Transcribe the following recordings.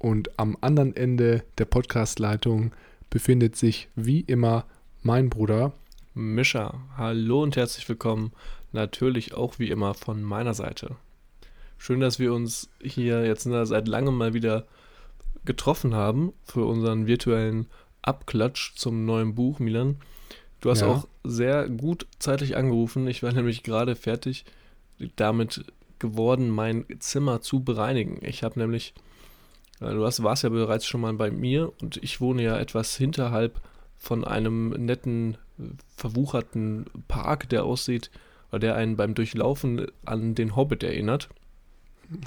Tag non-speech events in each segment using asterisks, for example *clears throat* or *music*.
und am anderen Ende der Podcastleitung befindet sich wie immer mein Bruder Mischa. Hallo und herzlich willkommen. Natürlich auch wie immer von meiner Seite. Schön, dass wir uns hier jetzt seit langem mal wieder getroffen haben für unseren virtuellen Abklatsch zum neuen Buch, Milan. Du hast ja. auch sehr gut zeitlich angerufen. Ich war nämlich gerade fertig damit geworden, mein Zimmer zu bereinigen. Ich habe nämlich, du hast, warst ja bereits schon mal bei mir und ich wohne ja etwas hinterhalb von einem netten, verwucherten Park, der aussieht, oder der einen beim Durchlaufen an den Hobbit erinnert.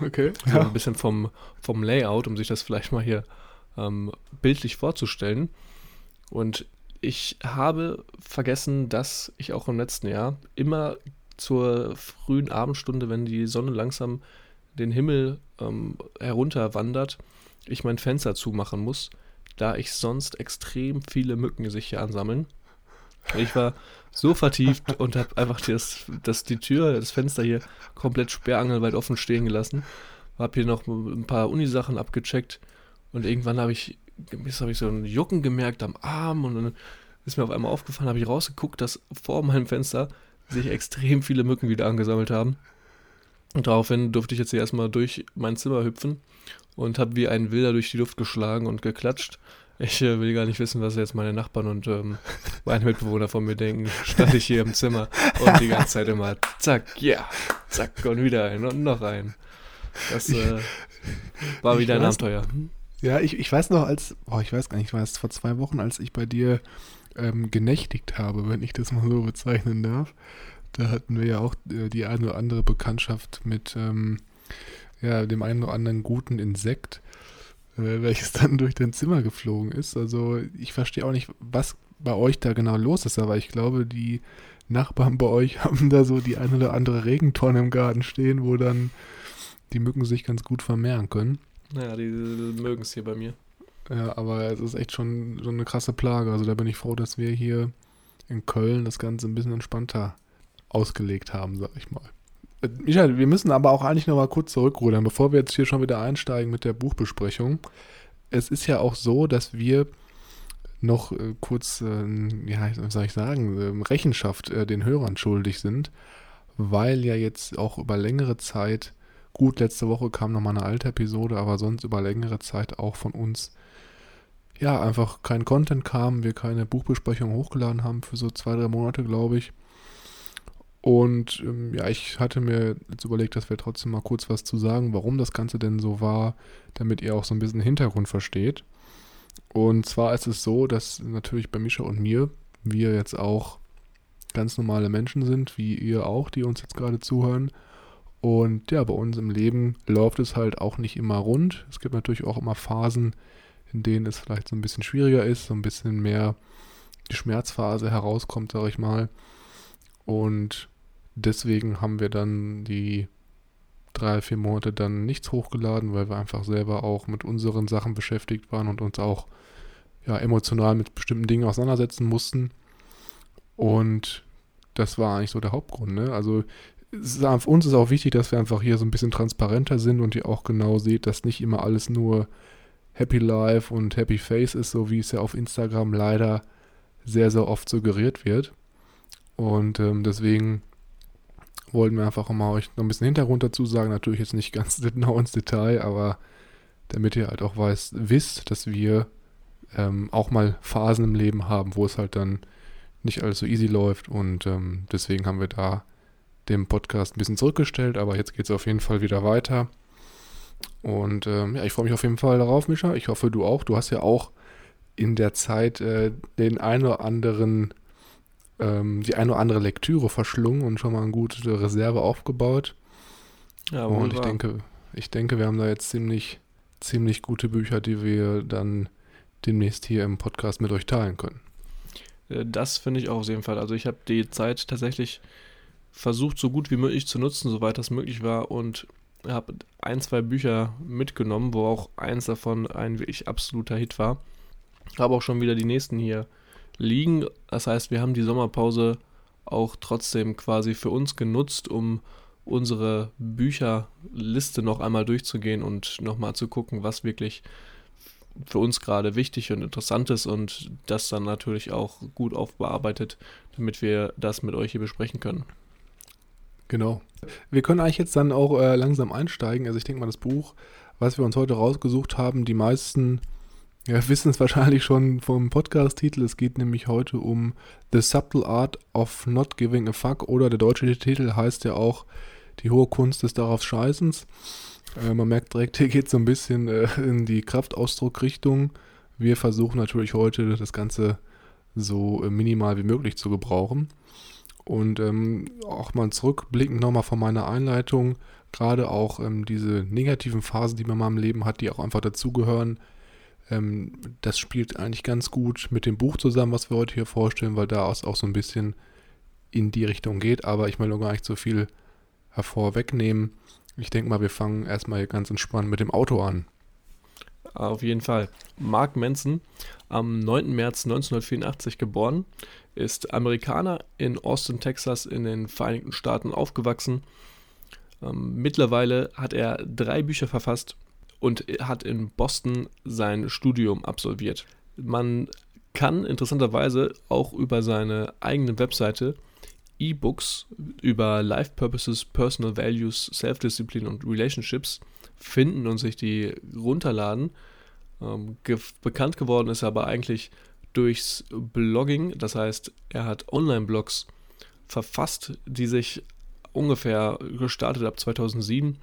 Okay. So ja. ein bisschen vom, vom Layout, um sich das vielleicht mal hier ähm, bildlich vorzustellen. Und ich habe vergessen, dass ich auch im letzten Jahr immer zur frühen Abendstunde, wenn die Sonne langsam den Himmel ähm, herunterwandert, ich mein Fenster zumachen muss, da ich sonst extrem viele Mücken sich hier ansammeln. Ich war so vertieft *laughs* und habe einfach das, das, die Tür, das Fenster hier komplett sperrangelweit offen stehen gelassen. Habe hier noch ein paar Unisachen abgecheckt und irgendwann habe ich habe ich so ein Jucken gemerkt am Arm und dann ist mir auf einmal aufgefallen, habe ich rausgeguckt, dass vor meinem Fenster sich extrem viele Mücken wieder angesammelt haben. Und daraufhin durfte ich jetzt hier erstmal durch mein Zimmer hüpfen und habe wie ein Wilder durch die Luft geschlagen und geklatscht. Ich äh, will gar nicht wissen, was jetzt meine Nachbarn und ähm, meine Mitbewohner von mir denken. Stand ich hier im Zimmer und die ganze Zeit immer zack, ja, yeah, zack und wieder ein und noch ein. Das äh, war wieder ein Abenteuer. Hm? Ja, ich, ich weiß noch, als, boah, ich weiß gar nicht, war es vor zwei Wochen, als ich bei dir ähm, genächtigt habe, wenn ich das mal so bezeichnen darf. Da hatten wir ja auch äh, die eine oder andere Bekanntschaft mit ähm, ja, dem einen oder anderen guten Insekt, äh, welches *laughs* dann durch dein Zimmer geflogen ist. Also ich verstehe auch nicht, was bei euch da genau los ist, aber ich glaube, die Nachbarn bei euch *laughs* haben da so die eine oder andere Regentonne im Garten stehen, wo dann die Mücken sich ganz gut vermehren können. Naja, die, die mögen es hier bei mir. Ja, aber es ist echt schon so eine krasse Plage. Also da bin ich froh, dass wir hier in Köln das Ganze ein bisschen entspannter ausgelegt haben, sag ich mal. Michael, wir müssen aber auch eigentlich noch mal kurz zurückrudern, bevor wir jetzt hier schon wieder einsteigen mit der Buchbesprechung. Es ist ja auch so, dass wir noch äh, kurz, äh, ja, was soll ich sagen, äh, Rechenschaft den Hörern schuldig sind, weil ja jetzt auch über längere Zeit Gut, letzte Woche kam nochmal eine alte Episode, aber sonst über längere Zeit auch von uns ja einfach kein Content kam, wir keine Buchbesprechung hochgeladen haben für so zwei, drei Monate, glaube ich. Und ähm, ja, ich hatte mir jetzt überlegt, dass wir trotzdem mal kurz was zu sagen, warum das Ganze denn so war, damit ihr auch so ein bisschen Hintergrund versteht. Und zwar ist es so, dass natürlich bei Mischa und mir wir jetzt auch ganz normale Menschen sind, wie ihr auch, die uns jetzt gerade zuhören. Und ja, bei uns im Leben läuft es halt auch nicht immer rund. Es gibt natürlich auch immer Phasen, in denen es vielleicht so ein bisschen schwieriger ist, so ein bisschen mehr die Schmerzphase herauskommt, sage ich mal. Und deswegen haben wir dann die drei, vier Monate dann nichts hochgeladen, weil wir einfach selber auch mit unseren Sachen beschäftigt waren und uns auch ja, emotional mit bestimmten Dingen auseinandersetzen mussten. Und das war eigentlich so der Hauptgrund. Ne? Also für uns ist auch wichtig, dass wir einfach hier so ein bisschen transparenter sind und ihr auch genau seht, dass nicht immer alles nur Happy Life und Happy Face ist, so wie es ja auf Instagram leider sehr, sehr oft suggeriert wird. Und ähm, deswegen wollten wir einfach mal euch noch ein bisschen Hintergrund dazu sagen. Natürlich jetzt nicht ganz *laughs* genau ins Detail, aber damit ihr halt auch weiß, wisst, dass wir ähm, auch mal Phasen im Leben haben, wo es halt dann nicht alles so easy läuft und ähm, deswegen haben wir da den Podcast ein bisschen zurückgestellt, aber jetzt geht es auf jeden Fall wieder weiter. Und ähm, ja, ich freue mich auf jeden Fall darauf, Mischa. Ich hoffe, du auch. Du hast ja auch in der Zeit äh, den ein oder anderen, ähm, die eine oder andere Lektüre verschlungen und schon mal eine gute Reserve aufgebaut. Ja, und ich denke, ich denke, wir haben da jetzt ziemlich, ziemlich gute Bücher, die wir dann demnächst hier im Podcast mit euch teilen können. Äh, das finde ich auch auf jeden Fall. Also ich habe die Zeit tatsächlich versucht, so gut wie möglich zu nutzen, soweit das möglich war und habe ein, zwei Bücher mitgenommen, wo auch eins davon ein wirklich absoluter Hit war. Habe auch schon wieder die nächsten hier liegen. Das heißt, wir haben die Sommerpause auch trotzdem quasi für uns genutzt, um unsere Bücherliste noch einmal durchzugehen und nochmal zu gucken, was wirklich für uns gerade wichtig und interessant ist und das dann natürlich auch gut aufbearbeitet, damit wir das mit euch hier besprechen können. Genau. Wir können eigentlich jetzt dann auch äh, langsam einsteigen. Also ich denke mal, das Buch, was wir uns heute rausgesucht haben, die meisten ja, wissen es wahrscheinlich schon vom Podcast-Titel. Es geht nämlich heute um The Subtle Art of Not Giving a Fuck oder der deutsche Titel heißt ja auch Die hohe Kunst des darauf Scheißens. Äh, man merkt direkt, hier geht es so ein bisschen äh, in die Kraftausdruckrichtung. Wir versuchen natürlich heute das Ganze so äh, minimal wie möglich zu gebrauchen. Und ähm, auch mal zurückblickend nochmal von meiner Einleitung, gerade auch ähm, diese negativen Phasen, die man mal im Leben hat, die auch einfach dazugehören, ähm, das spielt eigentlich ganz gut mit dem Buch zusammen, was wir heute hier vorstellen, weil da auch so ein bisschen in die Richtung geht. Aber ich will noch gar nicht so viel hervorwegnehmen. Ich denke mal, wir fangen erstmal ganz entspannt mit dem Auto an. Auf jeden Fall. Mark Manson, am 9. März 1984 geboren, ist Amerikaner in Austin, Texas in den Vereinigten Staaten aufgewachsen. Ähm, mittlerweile hat er drei Bücher verfasst und hat in Boston sein Studium absolviert. Man kann interessanterweise auch über seine eigene Webseite E-Books über Life Purposes, Personal Values, Self-Discipline und Relationships finden und sich die runterladen. Ähm, ge bekannt geworden ist er aber eigentlich durchs Blogging. Das heißt, er hat Online-Blogs verfasst, die sich ungefähr gestartet ab 2007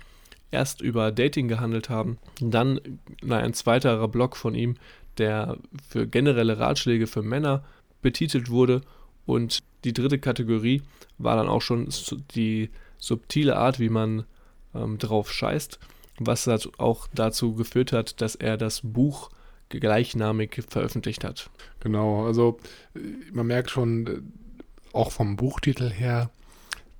erst über Dating gehandelt haben. Dann na, ein zweiterer Blog von ihm, der für generelle Ratschläge für Männer betitelt wurde. Und die dritte Kategorie war dann auch schon die subtile Art, wie man ähm, drauf scheißt, was auch dazu geführt hat, dass er das Buch gleichnamig veröffentlicht hat. Genau, also äh, man merkt schon äh, auch vom Buchtitel her,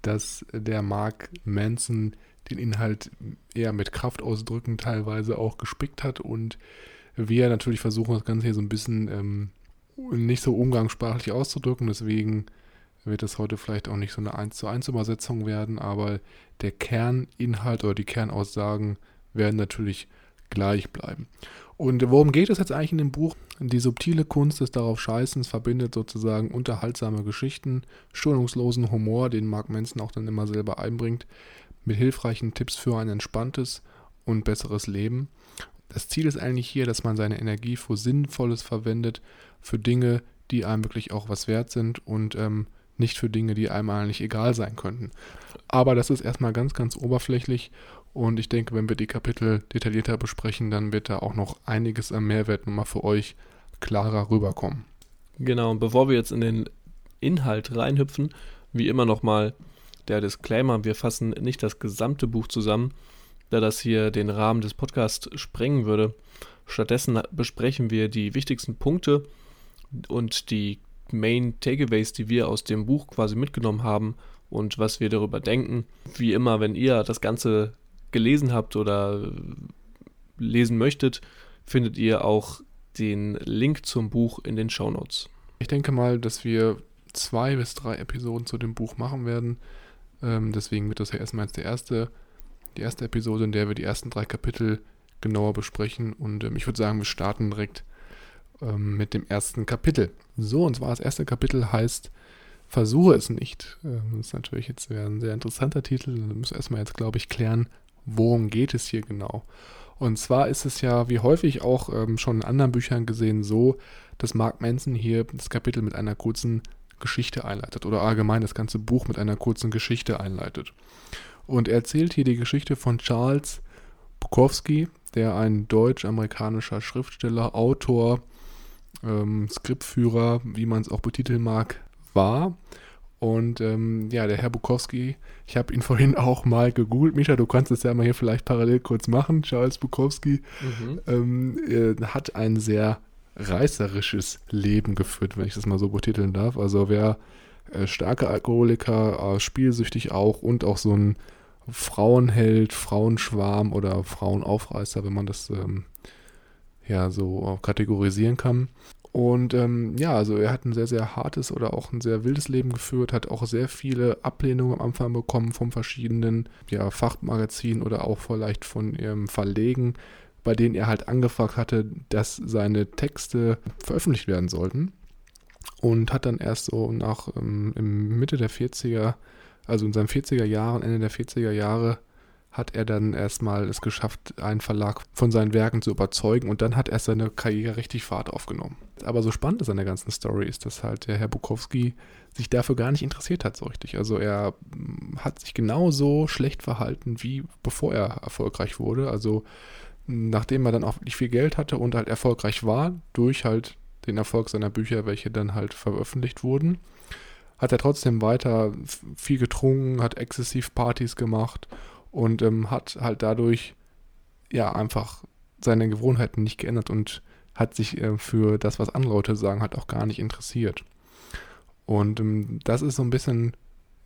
dass der Mark Manson den Inhalt eher mit Kraftausdrücken teilweise auch gespickt hat und wir natürlich versuchen das Ganze hier so ein bisschen ähm, nicht so umgangssprachlich auszudrücken, deswegen wird es heute vielleicht auch nicht so eine 1 zu 1 Übersetzung werden, aber der Kerninhalt oder die Kernaussagen werden natürlich gleich bleiben. Und worum geht es jetzt eigentlich in dem Buch? Die subtile Kunst des darauf Scheißens verbindet sozusagen unterhaltsame Geschichten, schonungslosen Humor, den Mark Manson auch dann immer selber einbringt, mit hilfreichen Tipps für ein entspanntes und besseres Leben. Das Ziel ist eigentlich hier, dass man seine Energie für Sinnvolles verwendet, für Dinge, die einem wirklich auch was wert sind und ähm, nicht für Dinge, die einem eigentlich egal sein könnten. Aber das ist erstmal ganz, ganz oberflächlich und ich denke, wenn wir die Kapitel detaillierter besprechen, dann wird da auch noch einiges an Mehrwert nochmal für euch klarer rüberkommen. Genau, und bevor wir jetzt in den Inhalt reinhüpfen, wie immer nochmal der Disclaimer, wir fassen nicht das gesamte Buch zusammen, da das hier den Rahmen des Podcasts sprengen würde. Stattdessen besprechen wir die wichtigsten Punkte und die Main Takeaways, die wir aus dem Buch quasi mitgenommen haben und was wir darüber denken. Wie immer, wenn ihr das Ganze gelesen habt oder lesen möchtet, findet ihr auch den Link zum Buch in den Show Notes. Ich denke mal, dass wir zwei bis drei Episoden zu dem Buch machen werden. Ähm, deswegen wird das ja erstmal jetzt der erste, die erste Episode, in der wir die ersten drei Kapitel genauer besprechen. Und ähm, ich würde sagen, wir starten direkt ähm, mit dem ersten Kapitel. So, und zwar das erste Kapitel heißt Versuche es nicht. Ähm, das ist natürlich jetzt ein sehr interessanter Titel. Da müssen wir erstmal jetzt, glaube ich, klären, worum geht es hier genau. Und zwar ist es ja, wie häufig auch ähm, schon in anderen Büchern gesehen, so, dass Mark Manson hier das Kapitel mit einer kurzen Geschichte einleitet oder allgemein das ganze Buch mit einer kurzen Geschichte einleitet. Und er erzählt hier die Geschichte von Charles Bukowski, der ein deutsch-amerikanischer Schriftsteller, Autor, ähm, Skriptführer, wie man es auch betiteln mag, war. Und ähm, ja, der Herr Bukowski, ich habe ihn *laughs* vorhin auch mal gegoogelt. Micha, du kannst es ja mal hier vielleicht parallel kurz machen. Charles Bukowski mhm. ähm, äh, hat ein sehr reißerisches Leben geführt, wenn ich das mal so betiteln darf. Also wer äh, starke Alkoholiker, äh, spielsüchtig auch und auch so ein Frauenheld, Frauenschwarm oder Frauenaufreißer, wenn man das ähm, ja so kategorisieren kann. Und ähm, ja, also er hat ein sehr, sehr hartes oder auch ein sehr wildes Leben geführt, hat auch sehr viele Ablehnungen am Anfang bekommen von verschiedenen ja, Fachmagazinen oder auch vielleicht von ihrem Verlegen, bei denen er halt angefragt hatte, dass seine Texte veröffentlicht werden sollten. Und hat dann erst so nach ähm, im Mitte der 40er, also in seinen 40er Jahren, Ende der 40er Jahre, hat er dann erstmal es geschafft, einen Verlag von seinen Werken zu überzeugen und dann hat er seine Karriere richtig Fahrt aufgenommen. Aber so spannend ist an der ganzen Story ist, dass halt der Herr Bukowski sich dafür gar nicht interessiert hat so richtig. Also er hm, hat sich genauso schlecht verhalten, wie bevor er erfolgreich wurde. Also nachdem er dann auch nicht viel Geld hatte und halt erfolgreich war, durch halt den Erfolg seiner Bücher, welche dann halt veröffentlicht wurden, hat er trotzdem weiter viel getrunken, hat exzessiv Partys gemacht und ähm, hat halt dadurch ja einfach seine Gewohnheiten nicht geändert und hat sich äh, für das, was andere Leute sagen, halt auch gar nicht interessiert. Und ähm, das ist so ein bisschen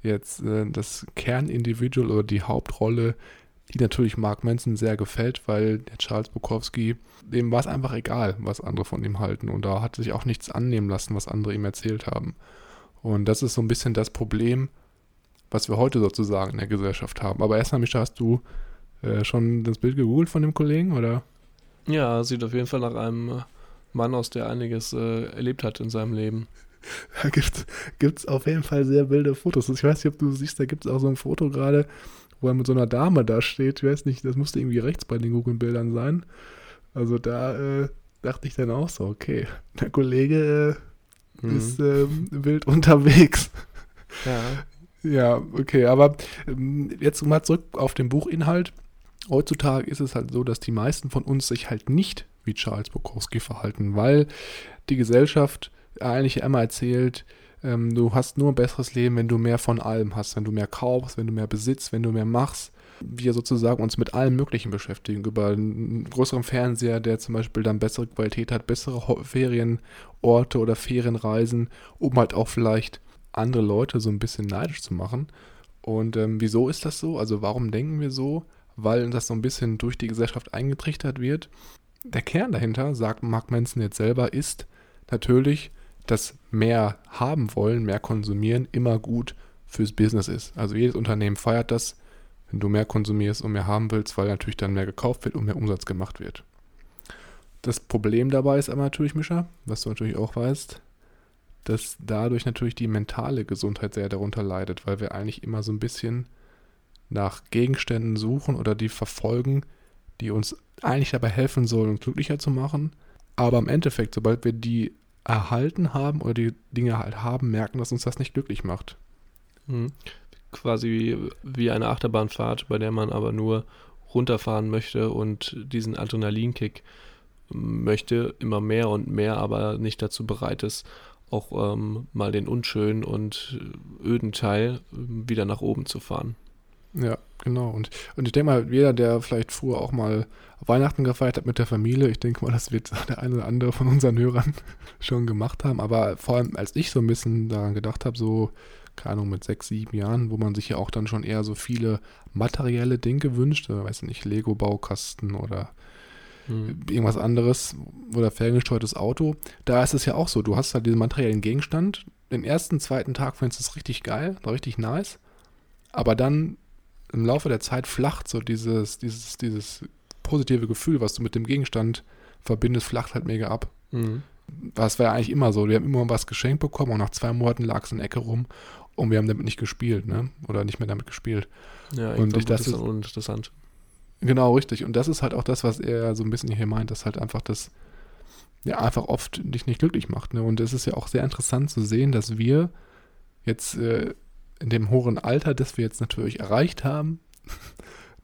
jetzt äh, das Kernindividual oder die Hauptrolle, die natürlich Mark Manson sehr gefällt, weil der Charles Bukowski, dem war es einfach egal, was andere von ihm halten. Und da hat sich auch nichts annehmen lassen, was andere ihm erzählt haben. Und das ist so ein bisschen das Problem, was wir heute sozusagen in der Gesellschaft haben. Aber erstmal, Mischa, hast du äh, schon das Bild gegoogelt von dem Kollegen, oder? Ja, sieht auf jeden Fall nach einem äh, Mann aus, der einiges äh, erlebt hat in seinem Leben. *laughs* Da gibt es auf jeden Fall sehr wilde Fotos. Ich weiß nicht, ob du siehst, da gibt es auch so ein Foto gerade, wo er mit so einer Dame da steht. Ich weiß nicht, das musste irgendwie rechts bei den Google-Bildern sein. Also da äh, dachte ich dann auch so, okay, *laughs* der Kollege äh, mhm. ist ähm, wild unterwegs. Ja. *laughs* Ja, okay, aber ähm, jetzt mal zurück auf den Buchinhalt. Heutzutage ist es halt so, dass die meisten von uns sich halt nicht wie Charles Bukowski verhalten, weil die Gesellschaft eigentlich immer erzählt, ähm, du hast nur ein besseres Leben, wenn du mehr von allem hast, wenn du mehr kaufst, wenn du mehr besitzt, wenn du mehr machst. Wir sozusagen uns mit allem Möglichen beschäftigen, über einen größeren Fernseher, der zum Beispiel dann bessere Qualität hat, bessere Ferienorte oder Ferienreisen, um halt auch vielleicht andere Leute so ein bisschen neidisch zu machen. Und ähm, wieso ist das so? Also warum denken wir so? Weil das so ein bisschen durch die Gesellschaft eingetrichtert wird. Der Kern dahinter, sagt Mark Manson jetzt selber, ist natürlich, dass mehr haben wollen, mehr konsumieren immer gut fürs Business ist. Also jedes Unternehmen feiert das, wenn du mehr konsumierst und mehr haben willst, weil natürlich dann mehr gekauft wird und mehr Umsatz gemacht wird. Das Problem dabei ist aber natürlich, Mischa, was du natürlich auch weißt, dass dadurch natürlich die mentale Gesundheit sehr darunter leidet, weil wir eigentlich immer so ein bisschen nach Gegenständen suchen oder die verfolgen, die uns eigentlich dabei helfen sollen, uns glücklicher zu machen. Aber im Endeffekt, sobald wir die erhalten haben oder die Dinge halt haben, merken, dass uns das nicht glücklich macht. Mhm. Quasi wie, eine Achterbahnfahrt, bei der man aber nur runterfahren möchte und diesen Adrenalinkick möchte, immer mehr und mehr, aber nicht dazu bereit ist, auch ähm, mal den unschönen und öden Teil ähm, wieder nach oben zu fahren. Ja, genau. Und, und ich denke mal, jeder, der vielleicht früher auch mal Weihnachten gefeiert hat mit der Familie, ich denke mal, das wird *laughs* der eine oder andere von unseren Hörern *laughs* schon gemacht haben. Aber vor allem, als ich so ein bisschen daran gedacht habe, so, keine Ahnung, mit sechs, sieben Jahren, wo man sich ja auch dann schon eher so viele materielle Dinge wünscht, äh, weiß nicht, Lego-Baukasten oder hm. irgendwas anderes oder ferngesteuertes Auto. Da ist es ja auch so, du hast halt diesen materiellen Gegenstand. Den ersten, zweiten Tag findest du es richtig geil, richtig nice. Aber dann im Laufe der Zeit flacht so dieses, dieses, dieses positive Gefühl, was du mit dem Gegenstand verbindest, flacht halt mega ab. Mhm. Das war ja eigentlich immer so. Wir haben immer was geschenkt bekommen und nach zwei Monaten lag es in der Ecke rum und wir haben damit nicht gespielt, ne? Oder nicht mehr damit gespielt. Ja, und ich, das ist uninteressant. Genau, richtig. Und das ist halt auch das, was er so ein bisschen hier meint, dass halt einfach das ja einfach oft dich nicht glücklich macht. Ne? Und es ist ja auch sehr interessant zu sehen, dass wir jetzt äh, in dem hohen Alter, das wir jetzt natürlich erreicht haben,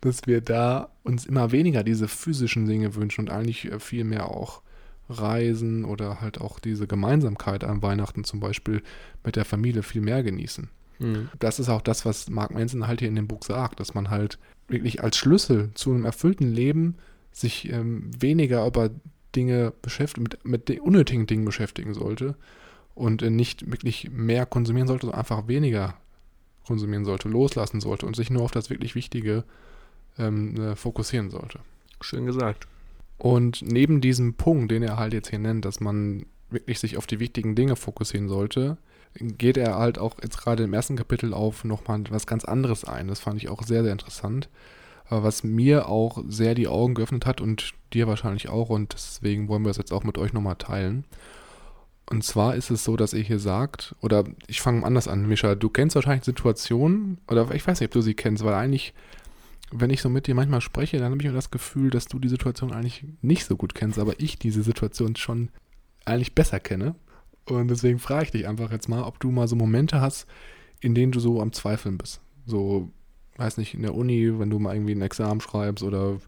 dass wir da uns immer weniger diese physischen Dinge wünschen und eigentlich äh, viel mehr auch Reisen oder halt auch diese Gemeinsamkeit an Weihnachten zum Beispiel mit der Familie viel mehr genießen. Mhm. Das ist auch das, was Mark Manson halt hier in dem Buch sagt, dass man halt wirklich als Schlüssel zu einem erfüllten Leben sich ähm, weniger über Dinge beschäftigen, mit, mit den unnötigen Dingen beschäftigen sollte und äh, nicht wirklich mehr konsumieren sollte, sondern einfach weniger konsumieren sollte, loslassen sollte und sich nur auf das wirklich Wichtige ähm, äh, fokussieren sollte. Schön gesagt. Und neben diesem Punkt, den er halt jetzt hier nennt, dass man wirklich sich auf die wichtigen Dinge fokussieren sollte, geht er halt auch jetzt gerade im ersten Kapitel auf nochmal was ganz anderes ein. Das fand ich auch sehr, sehr interessant. Was mir auch sehr die Augen geöffnet hat und dir wahrscheinlich auch und deswegen wollen wir das jetzt auch mit euch nochmal teilen. Und zwar ist es so, dass er hier sagt, oder ich fange anders an, Mischa, du kennst wahrscheinlich Situationen, oder ich weiß nicht, ob du sie kennst, weil eigentlich, wenn ich so mit dir manchmal spreche, dann habe ich immer das Gefühl, dass du die Situation eigentlich nicht so gut kennst, aber ich diese Situation schon eigentlich besser kenne. Und deswegen frage ich dich einfach jetzt mal, ob du mal so Momente hast, in denen du so am Zweifeln bist. So, weiß nicht, in der Uni, wenn du mal irgendwie ein Examen schreibst oder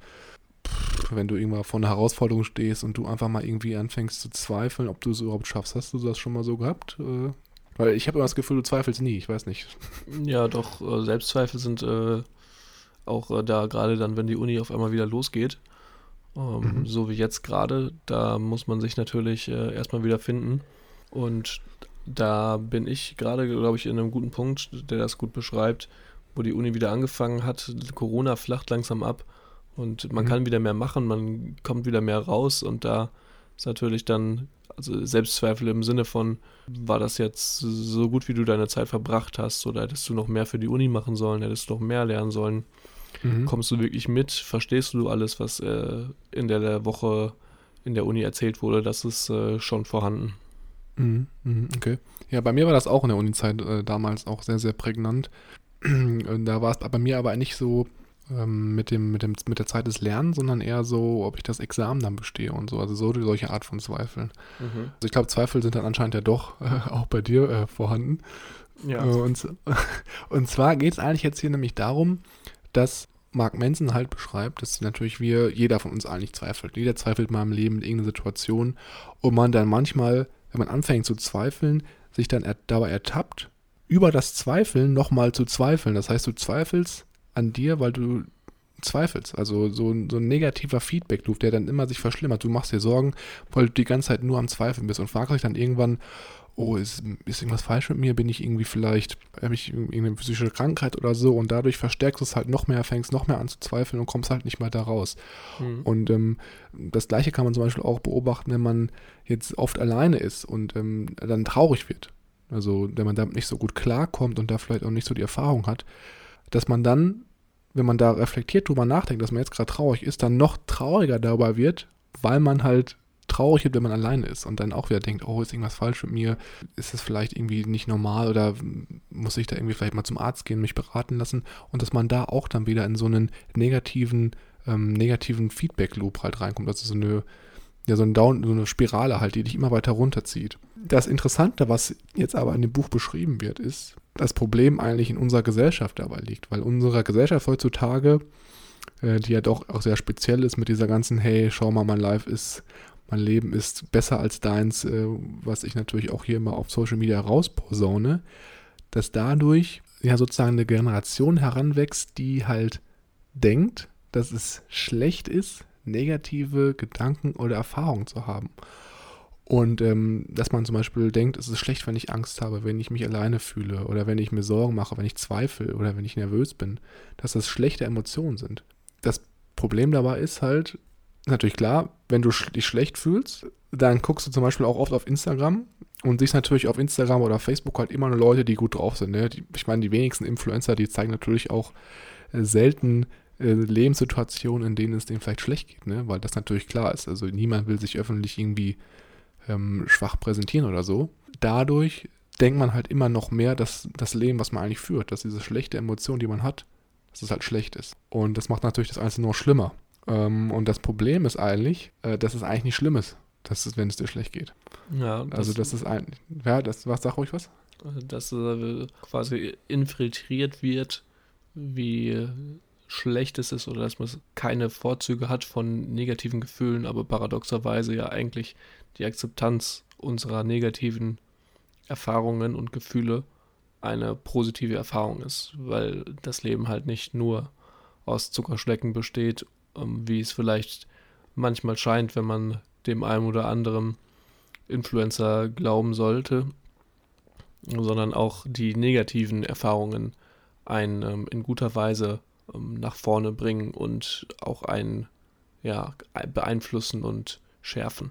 wenn du irgendwann vor einer Herausforderung stehst und du einfach mal irgendwie anfängst zu zweifeln, ob du es überhaupt schaffst. Hast du das schon mal so gehabt? Äh, weil ich habe immer das Gefühl, du zweifelst nie, ich weiß nicht. *laughs* Ja, doch, äh, Selbstzweifel sind äh, auch äh, da gerade dann, wenn die Uni auf einmal wieder losgeht. Ähm, mhm. So wie jetzt gerade, da muss man sich natürlich äh, erstmal wieder finden. Und da bin ich gerade, glaube ich, in einem guten Punkt, der das gut beschreibt, wo die Uni wieder angefangen hat. Corona flacht langsam ab und man mhm. kann wieder mehr machen, man kommt wieder mehr raus und da ist natürlich dann also Selbstzweifel im Sinne von, war das jetzt so gut, wie du deine Zeit verbracht hast oder hättest du noch mehr für die Uni machen sollen, hättest du noch mehr lernen sollen? Mhm. Kommst du wirklich mit? Verstehst du alles, was äh, in der Woche in der Uni erzählt wurde? Das ist äh, schon vorhanden. Mhm, mhm, okay. Ja, bei mir war das auch in der Uni-Zeit äh, damals auch sehr, sehr prägnant. *clears throat* da war es bei mir aber nicht so ähm, mit, dem, mit, dem, mit der Zeit des Lernens, sondern eher so, ob ich das Examen dann bestehe und so. Also so solche Art von Zweifeln. Mhm. Also ich glaube, Zweifel sind dann anscheinend ja doch *laughs* äh, auch bei dir äh, vorhanden. Ja. Äh, und, *laughs* und zwar geht es eigentlich jetzt hier nämlich darum, dass Mark Manson halt beschreibt, dass natürlich wir, jeder von uns eigentlich zweifelt. Jeder zweifelt mal im Leben in irgendeiner Situation und man dann manchmal wenn man anfängt zu zweifeln, sich dann er dabei ertappt, über das Zweifeln nochmal zu zweifeln. Das heißt, du zweifelst an dir, weil du zweifelst. Also so, so ein negativer Feedback-Loop, der dann immer sich verschlimmert. Du machst dir Sorgen, weil du die ganze Zeit nur am Zweifeln bist und fragst dich dann irgendwann, oh, ist, ist irgendwas falsch mit mir? Bin ich irgendwie vielleicht, habe ich irgendeine physische Krankheit oder so? Und dadurch verstärkst du es halt noch mehr, fängst noch mehr an zu zweifeln und kommst halt nicht mehr da raus. Mhm. Und ähm, das Gleiche kann man zum Beispiel auch beobachten, wenn man jetzt oft alleine ist und ähm, dann traurig wird. Also wenn man damit nicht so gut klarkommt und da vielleicht auch nicht so die Erfahrung hat, dass man dann, wenn man da reflektiert drüber nachdenkt, dass man jetzt gerade traurig ist, dann noch trauriger dabei wird, weil man halt traurig wird, wenn man alleine ist und dann auch wieder denkt, oh, ist irgendwas falsch mit mir? Ist das vielleicht irgendwie nicht normal oder muss ich da irgendwie vielleicht mal zum Arzt gehen, mich beraten lassen? Und dass man da auch dann wieder in so einen negativen, ähm, negativen Feedback-Loop halt reinkommt. Also so eine, ja, so, ein Down, so eine Spirale halt, die dich immer weiter runterzieht. Das Interessante, was jetzt aber in dem Buch beschrieben wird, ist, das Problem eigentlich in unserer Gesellschaft dabei liegt, weil unsere Gesellschaft heutzutage, äh, die ja doch auch sehr speziell ist mit dieser ganzen, hey, schau mal, mein Life ist mein Leben ist besser als deins, äh, was ich natürlich auch hier immer auf Social Media rausposaune, dass dadurch ja sozusagen eine Generation heranwächst, die halt denkt, dass es schlecht ist, negative Gedanken oder Erfahrungen zu haben. Und ähm, dass man zum Beispiel denkt, es ist schlecht, wenn ich Angst habe, wenn ich mich alleine fühle oder wenn ich mir Sorgen mache, wenn ich zweifle oder wenn ich nervös bin, dass das schlechte Emotionen sind. Das Problem dabei ist halt, natürlich klar, wenn du dich schlecht fühlst, dann guckst du zum Beispiel auch oft auf Instagram und siehst natürlich auf Instagram oder Facebook halt immer nur Leute, die gut drauf sind. Ne? Die, ich meine, die wenigsten Influencer, die zeigen natürlich auch äh, selten äh, Lebenssituationen, in denen es denen vielleicht schlecht geht, ne? weil das natürlich klar ist. Also niemand will sich öffentlich irgendwie ähm, schwach präsentieren oder so. Dadurch denkt man halt immer noch mehr, dass das Leben, was man eigentlich führt, dass diese schlechte Emotion, die man hat, dass es halt schlecht ist. Und das macht natürlich das Einzelne noch schlimmer. Ähm, und das Problem ist eigentlich, äh, dass es eigentlich nicht schlimm ist, dass es, wenn es dir schlecht geht. Ja, Also das ist ein, ja, das, was, sag ruhig was? dass äh, quasi infiltriert wird, wie schlecht es ist oder dass man keine Vorzüge hat von negativen Gefühlen, aber paradoxerweise ja eigentlich die Akzeptanz unserer negativen Erfahrungen und Gefühle eine positive Erfahrung ist, weil das Leben halt nicht nur aus Zuckerschlecken besteht, ähm, wie es vielleicht manchmal scheint, wenn man dem einen oder anderen Influencer glauben sollte, sondern auch die negativen Erfahrungen einen ähm, in guter Weise ähm, nach vorne bringen und auch einen ja, beeinflussen und schärfen.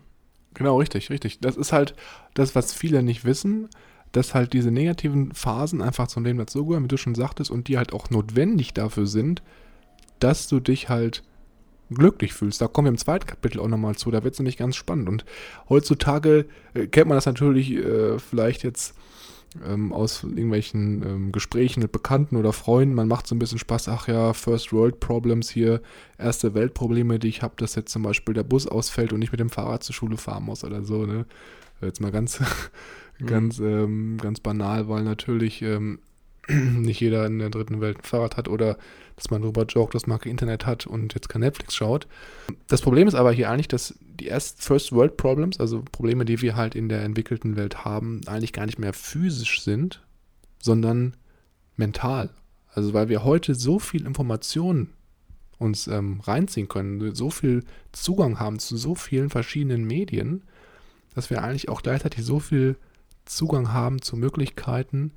Genau, richtig, richtig. Das ist halt das, was viele nicht wissen, dass halt diese negativen Phasen einfach zum Leben dazugehören, wie du schon sagtest, und die halt auch notwendig dafür sind, dass du dich halt glücklich fühlst. Da kommen wir im zweiten Kapitel auch nochmal zu, da wird es nämlich ganz spannend. Und heutzutage äh, kennt man das natürlich äh, vielleicht jetzt ähm, aus irgendwelchen ähm, Gesprächen mit Bekannten oder Freunden. Man macht so ein bisschen Spaß, ach ja, First World Problems hier, erste Weltprobleme, die ich habe, dass jetzt zum Beispiel der Bus ausfällt und ich mit dem Fahrrad zur Schule fahren muss oder so. Ne? Jetzt mal ganz, *laughs* mhm. ganz, ähm, ganz banal, weil natürlich ähm, *clears throat* nicht jeder in der dritten Welt ein Fahrrad hat oder dass man darüber joked, dass man kein Internet hat und jetzt kein Netflix schaut. Das Problem ist aber hier eigentlich, dass die erst First World Problems, also Probleme, die wir halt in der entwickelten Welt haben, eigentlich gar nicht mehr physisch sind, sondern mental. Also weil wir heute so viel Informationen uns ähm, reinziehen können, so viel Zugang haben zu so vielen verschiedenen Medien, dass wir eigentlich auch gleichzeitig so viel Zugang haben zu Möglichkeiten,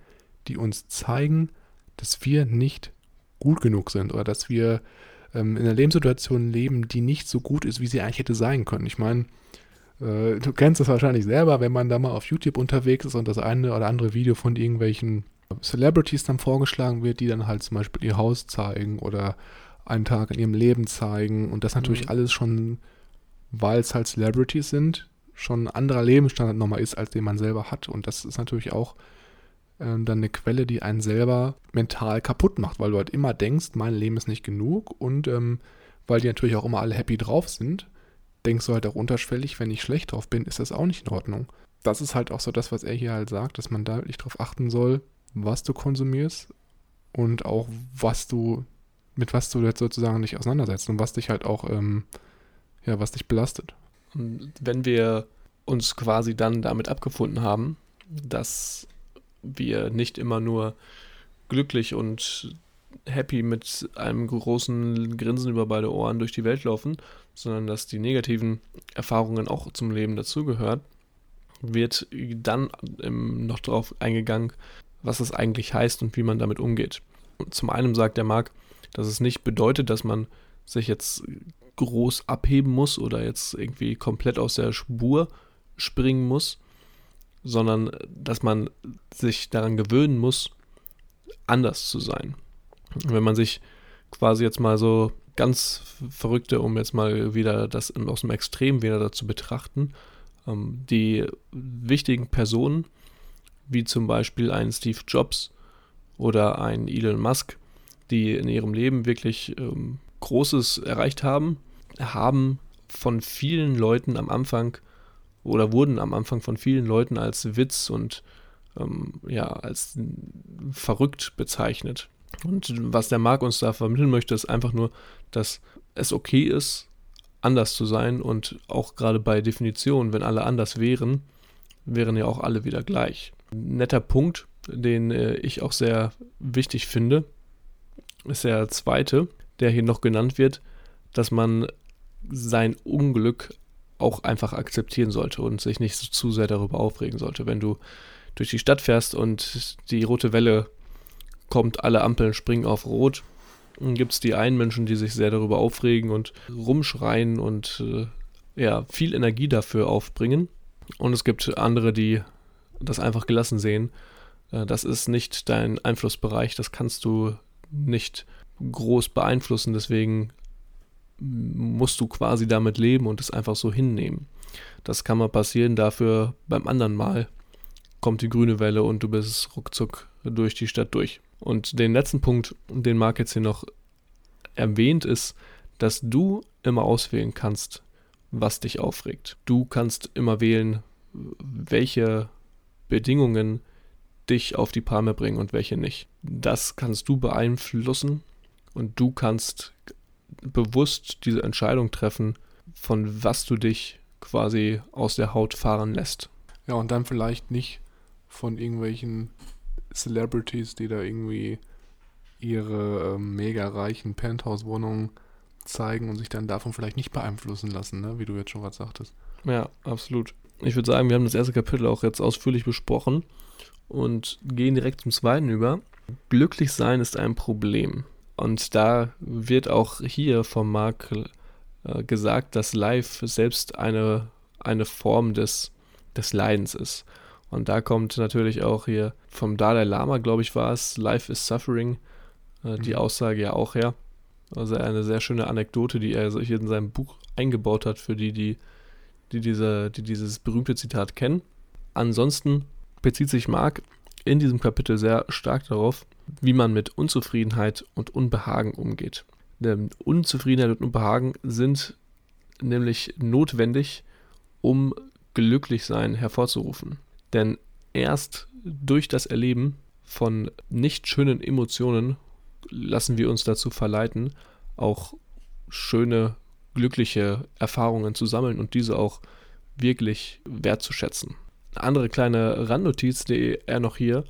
die uns zeigen, dass wir nicht gut genug sind oder dass wir ähm, in einer Lebenssituation leben, die nicht so gut ist, wie sie eigentlich hätte sein können. Ich meine, äh, du kennst das wahrscheinlich selber, wenn man da mal auf YouTube unterwegs ist und das eine oder andere Video von irgendwelchen Celebrities dann vorgeschlagen wird, die dann halt zum Beispiel ihr Haus zeigen oder einen Tag in ihrem Leben zeigen und das natürlich mhm. alles schon, weil es halt Celebrities sind, schon ein anderer Lebensstandard nochmal ist, als den man selber hat. Und das ist natürlich auch dann eine Quelle, die einen selber mental kaputt macht, weil du halt immer denkst, mein Leben ist nicht genug und ähm, weil die natürlich auch immer alle happy drauf sind, denkst du halt auch unterschwellig, wenn ich schlecht drauf bin, ist das auch nicht in Ordnung. Das ist halt auch so das, was er hier halt sagt, dass man da wirklich drauf achten soll, was du konsumierst und auch was du, mit was du jetzt sozusagen dich auseinandersetzt und was dich halt auch, ähm, ja, was dich belastet. Wenn wir uns quasi dann damit abgefunden haben, dass wir nicht immer nur glücklich und happy mit einem großen Grinsen über beide Ohren durch die Welt laufen, sondern dass die negativen Erfahrungen auch zum Leben dazugehört, wird dann noch darauf eingegangen, was es eigentlich heißt und wie man damit umgeht. Und zum einen sagt der Marc, dass es nicht bedeutet, dass man sich jetzt groß abheben muss oder jetzt irgendwie komplett aus der Spur springen muss, sondern dass man sich daran gewöhnen muss, anders zu sein. Wenn man sich quasi jetzt mal so ganz verrückte, um jetzt mal wieder das aus dem Extrem wieder dazu betrachten, ähm, die wichtigen Personen, wie zum Beispiel ein Steve Jobs oder ein Elon Musk, die in ihrem Leben wirklich ähm, Großes erreicht haben, haben von vielen Leuten am Anfang oder wurden am Anfang von vielen Leuten als Witz und ähm, ja, als verrückt bezeichnet. Und was der Marc uns da vermitteln möchte, ist einfach nur, dass es okay ist, anders zu sein und auch gerade bei Definition, wenn alle anders wären, wären ja auch alle wieder gleich. Ein netter Punkt, den äh, ich auch sehr wichtig finde, ist der zweite, der hier noch genannt wird, dass man sein Unglück auch einfach akzeptieren sollte und sich nicht so zu sehr darüber aufregen sollte. Wenn du durch die Stadt fährst und die rote Welle kommt, alle Ampeln springen auf Rot, dann gibt es die einen Menschen, die sich sehr darüber aufregen und rumschreien und äh, ja, viel Energie dafür aufbringen. Und es gibt andere, die das einfach gelassen sehen. Äh, das ist nicht dein Einflussbereich, das kannst du nicht groß beeinflussen, deswegen musst du quasi damit leben und es einfach so hinnehmen. Das kann mal passieren, dafür beim anderen Mal kommt die grüne Welle und du bist ruckzuck durch die Stadt durch. Und den letzten Punkt, den Marc jetzt hier noch erwähnt, ist, dass du immer auswählen kannst, was dich aufregt. Du kannst immer wählen, welche Bedingungen dich auf die Palme bringen und welche nicht. Das kannst du beeinflussen und du kannst bewusst diese Entscheidung treffen, von was du dich quasi aus der Haut fahren lässt. Ja, und dann vielleicht nicht von irgendwelchen Celebrities, die da irgendwie ihre äh, mega reichen Penthouse-Wohnungen zeigen und sich dann davon vielleicht nicht beeinflussen lassen, ne? wie du jetzt schon gerade sagtest. Ja, absolut. Ich würde sagen, wir haben das erste Kapitel auch jetzt ausführlich besprochen und gehen direkt zum zweiten über. Glücklich sein ist ein Problem. Und da wird auch hier vom Marc äh, gesagt, dass Life selbst eine, eine Form des, des Leidens ist. Und da kommt natürlich auch hier vom Dalai Lama, glaube ich, war es, Life is Suffering, äh, die mhm. Aussage ja auch her. Also eine sehr schöne Anekdote, die er hier in seinem Buch eingebaut hat, für die, die, die, diese, die dieses berühmte Zitat kennen. Ansonsten bezieht sich Mark in diesem Kapitel sehr stark darauf, wie man mit Unzufriedenheit und Unbehagen umgeht. Denn Unzufriedenheit und Unbehagen sind nämlich notwendig, um Glücklichsein hervorzurufen. Denn erst durch das Erleben von nicht schönen Emotionen lassen wir uns dazu verleiten, auch schöne, glückliche Erfahrungen zu sammeln und diese auch wirklich wertzuschätzen. Andere kleine Randnotiz, die er noch hier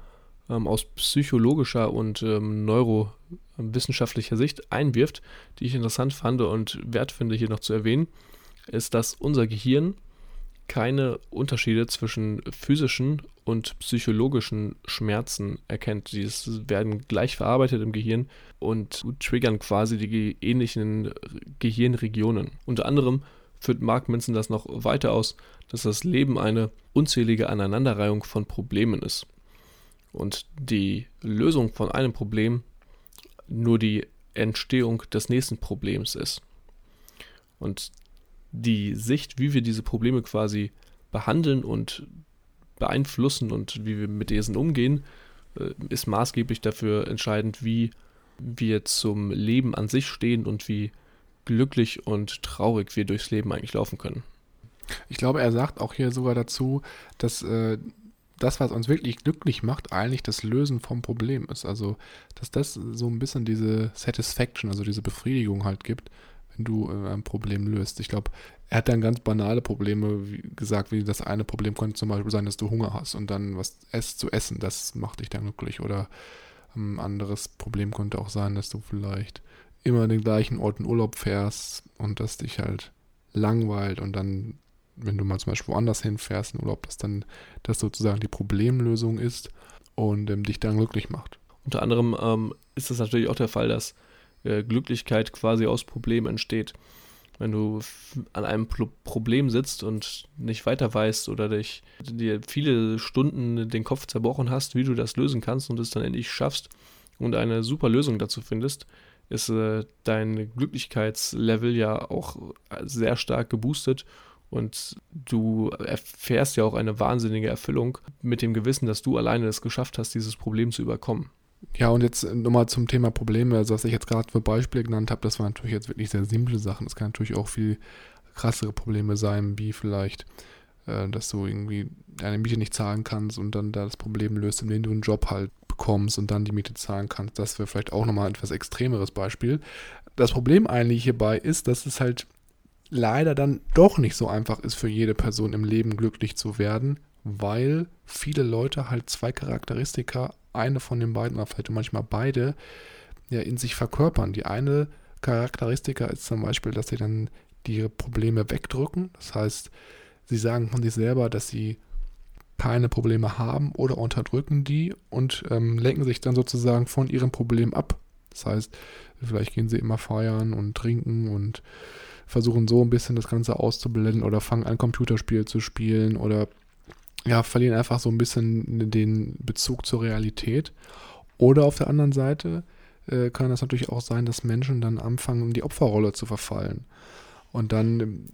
ähm, aus psychologischer und ähm, neurowissenschaftlicher Sicht einwirft, die ich interessant fand und wert finde hier noch zu erwähnen, ist, dass unser Gehirn keine Unterschiede zwischen physischen und psychologischen Schmerzen erkennt. Die werden gleich verarbeitet im Gehirn und triggern quasi die ähnlichen Gehirnregionen. Unter anderem führt Mark Manson das noch weiter aus, dass das Leben eine unzählige Aneinanderreihung von Problemen ist. Und die Lösung von einem Problem nur die Entstehung des nächsten Problems ist. Und die Sicht, wie wir diese Probleme quasi behandeln und beeinflussen und wie wir mit diesen umgehen, äh, ist maßgeblich dafür entscheidend, wie wir zum Leben an sich stehen und wie glücklich und traurig wir durchs Leben eigentlich laufen können. Ich glaube, er sagt auch hier sogar dazu, dass äh, das, was uns wirklich glücklich macht, eigentlich das Lösen vom Problem ist. Also, dass das so ein bisschen diese Satisfaction, also diese Befriedigung halt gibt, wenn du äh, ein Problem löst. Ich glaube, er hat dann ganz banale Probleme wie gesagt, wie das eine Problem könnte zum Beispiel sein, dass du Hunger hast und dann was ess zu essen, das macht dich dann glücklich. Oder ein anderes Problem könnte auch sein, dass du vielleicht immer den gleichen Ort in Urlaub fährst und das dich halt langweilt und dann, wenn du mal zum Beispiel woanders hinfährst in Urlaub, dass dann das sozusagen die Problemlösung ist und ähm, dich dann glücklich macht. Unter anderem ähm, ist es natürlich auch der Fall, dass äh, Glücklichkeit quasi aus Problemen entsteht. Wenn du an einem Pro Problem sitzt und nicht weiter weißt oder dich dir viele Stunden den Kopf zerbrochen hast, wie du das lösen kannst und es dann endlich schaffst und eine super Lösung dazu findest, ist äh, dein Glücklichkeitslevel ja auch sehr stark geboostet und du erfährst ja auch eine wahnsinnige Erfüllung mit dem Gewissen, dass du alleine es geschafft hast, dieses Problem zu überkommen. Ja, und jetzt nochmal zum Thema Probleme. Also, was ich jetzt gerade für Beispiele genannt habe, das waren natürlich jetzt wirklich sehr simple Sachen. Es kann natürlich auch viel krassere Probleme sein, wie vielleicht, äh, dass du irgendwie deine Miete nicht zahlen kannst und dann da das Problem löst, indem du einen Job halt bekommst und dann die Miete zahlen kannst. Das wäre vielleicht auch nochmal ein etwas extremeres Beispiel. Das Problem eigentlich hierbei ist, dass es halt leider dann doch nicht so einfach ist für jede Person im Leben glücklich zu werden, weil viele Leute halt zwei Charakteristika, eine von den beiden oder vielleicht manchmal beide, ja in sich verkörpern. Die eine Charakteristika ist zum Beispiel, dass sie dann die Probleme wegdrücken. Das heißt, sie sagen von sich selber, dass sie keine Probleme haben oder unterdrücken die und ähm, lenken sich dann sozusagen von ihrem Problem ab. Das heißt, vielleicht gehen sie immer feiern und trinken und versuchen so ein bisschen das Ganze auszublenden oder fangen an, Computerspiel zu spielen oder ja, verlieren einfach so ein bisschen den Bezug zur Realität. Oder auf der anderen Seite äh, kann es natürlich auch sein, dass Menschen dann anfangen, in die Opferrolle zu verfallen und dann ähm,